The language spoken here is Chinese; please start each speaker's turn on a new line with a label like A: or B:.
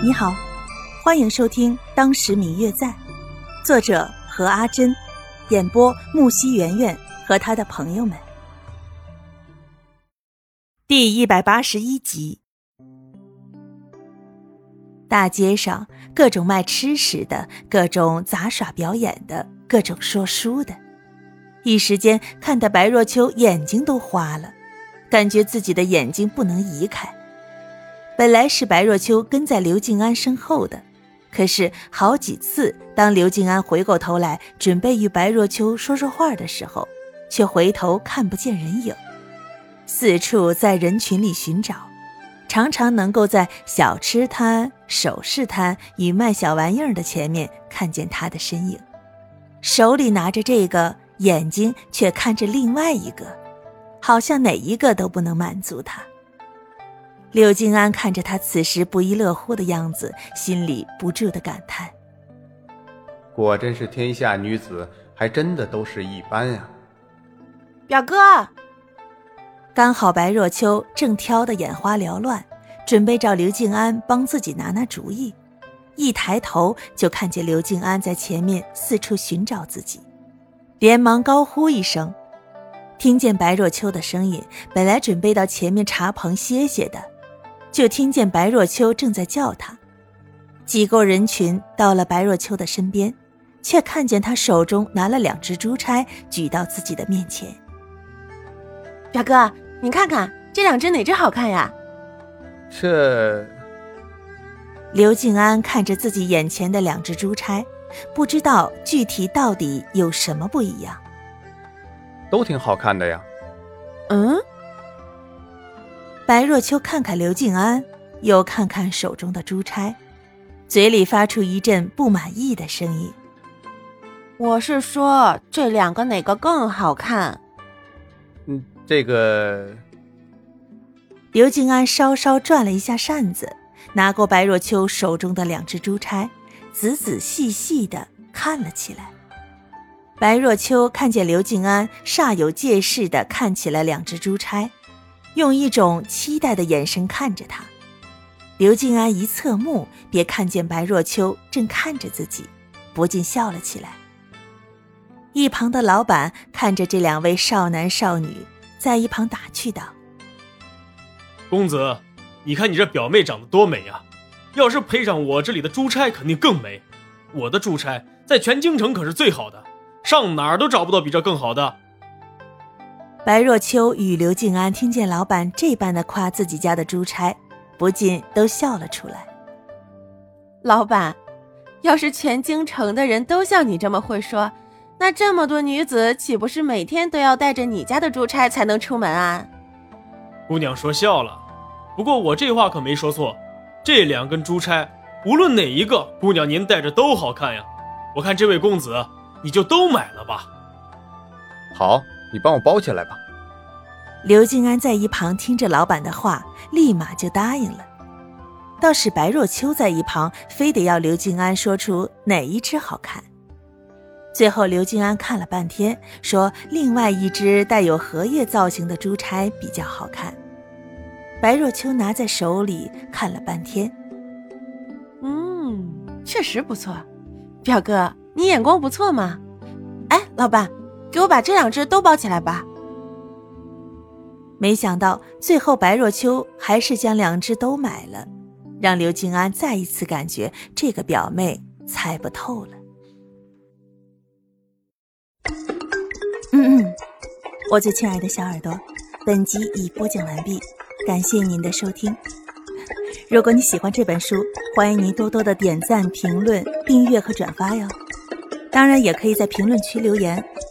A: 你好，欢迎收听《当时明月在》，作者何阿珍，演播木西圆圆和他的朋友们。第一百八十一集。大街上各种卖吃食的，各种杂耍表演的，各种说书的，一时间看得白若秋眼睛都花了，感觉自己的眼睛不能移开。本来是白若秋跟在刘静安身后的，可是好几次，当刘静安回过头来准备与白若秋说说话的时候，却回头看不见人影，四处在人群里寻找，常常能够在小吃摊、首饰摊与卖小玩意儿的前面看见他的身影，手里拿着这个，眼睛却看着另外一个，好像哪一个都不能满足他。柳静安看着他此时不亦乐乎的样子，心里不住的感叹：“
B: 果真是天下女子，还真的都是一般呀。”
C: 表哥，
A: 刚好白若秋正挑得眼花缭乱，准备找刘静安帮自己拿拿主意，一抬头就看见刘静安在前面四处寻找自己，连忙高呼一声。听见白若秋的声音，本来准备到前面茶棚歇歇的。就听见白若秋正在叫他，挤过人群到了白若秋的身边，却看见他手中拿了两只珠钗举到自己的面前。
C: 表哥，你看看这两只哪只好看呀？
B: 这……
A: 刘静安看着自己眼前的两只珠钗，不知道具体到底有什么不一样。
B: 都挺好看的呀。
C: 嗯。
A: 白若秋看看刘静安，又看看手中的珠钗，嘴里发出一阵不满意的声音：“
C: 我是说，这两个哪个更好看？”
B: 嗯，这个。
A: 刘静安稍稍转了一下扇子，拿过白若秋手中的两只珠钗，仔仔细细的看了起来。白若秋看见刘静安煞有介事的看起了两只珠钗。用一种期待的眼神看着他，刘静安一侧目，便看见白若秋正看着自己，不禁笑了起来。一旁的老板看着这两位少男少女，在一旁打趣道：“
D: 公子，你看你这表妹长得多美呀！要是配上我这里的珠钗，肯定更美。我的珠钗在全京城可是最好的，上哪儿都找不到比这更好的。”
A: 白若秋与刘静安听见老板这般的夸自己家的珠钗，不禁都笑了出来。
C: 老板，要是全京城的人都像你这么会说，那这么多女子岂不是每天都要带着你家的珠钗才能出门啊？
D: 姑娘说笑了，不过我这话可没说错。这两根珠钗，无论哪一个，姑娘您戴着都好看呀。我看这位公子，你就都买了吧。
B: 好。你帮我包起来吧。
A: 刘静安在一旁听着老板的话，立马就答应了。倒是白若秋在一旁，非得要刘静安说出哪一只好看。最后，刘静安看了半天，说另外一只带有荷叶造型的珠钗比较好看。白若秋拿在手里看了半天，
C: 嗯，确实不错。表哥，你眼光不错嘛。哎，老板。给我把这两只都包起来吧。
A: 没想到最后白若秋还是将两只都买了，让刘静安再一次感觉这个表妹猜不透了。嗯嗯，我最亲爱的小耳朵，本集已播讲完毕，感谢您的收听。如果你喜欢这本书，欢迎您多多的点赞、评论、订阅和转发哟。当然，也可以在评论区留言。